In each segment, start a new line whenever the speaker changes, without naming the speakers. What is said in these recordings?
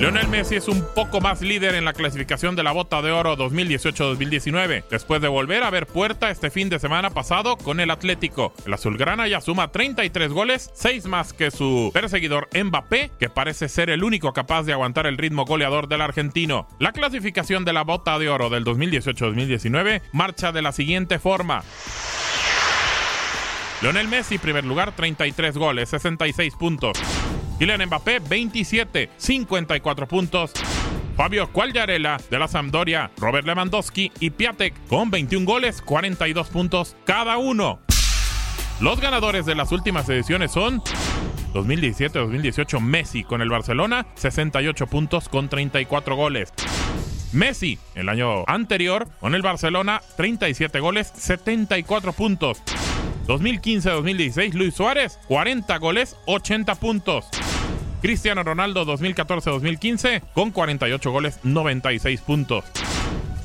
Lionel Messi es un poco más líder en la clasificación de la Bota de Oro 2018-2019, después de volver a ver puerta este fin de semana pasado con el Atlético. El azulgrana ya suma 33 goles, 6 más que su perseguidor Mbappé, que parece ser el único capaz de aguantar el ritmo goleador del argentino. La clasificación de la Bota de Oro del 2018-2019 marcha de la siguiente forma. Lionel Messi, primer lugar, 33 goles, 66 puntos. Kylian Mbappé, 27, 54 puntos. Fabio Quagliarella de la Sampdoria, Robert Lewandowski y Piatek con 21 goles, 42 puntos cada uno. Los ganadores de las últimas ediciones son 2017-2018 Messi con el Barcelona, 68 puntos con 34 goles. Messi, el año anterior, con el Barcelona, 37 goles, 74 puntos. 2015-2016, Luis Suárez, 40 goles, 80 puntos. Cristiano Ronaldo 2014-2015 con 48 goles, 96 puntos.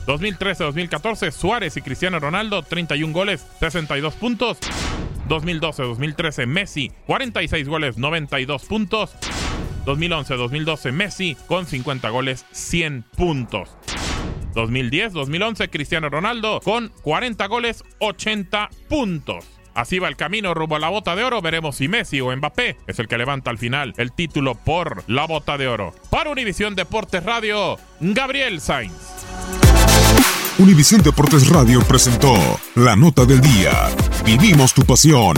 2013-2014 Suárez y Cristiano Ronaldo 31 goles, 62 puntos. 2012-2013 Messi 46 goles, 92 puntos. 2011-2012 Messi con 50 goles, 100 puntos. 2010-2011 Cristiano Ronaldo con 40 goles, 80 puntos. Así va el camino rumbo a la bota de oro. Veremos si Messi o Mbappé es el que levanta al final el título por la bota de oro. Para Univisión Deportes Radio, Gabriel Sainz.
Univisión Deportes Radio presentó la nota del día. Vivimos tu pasión.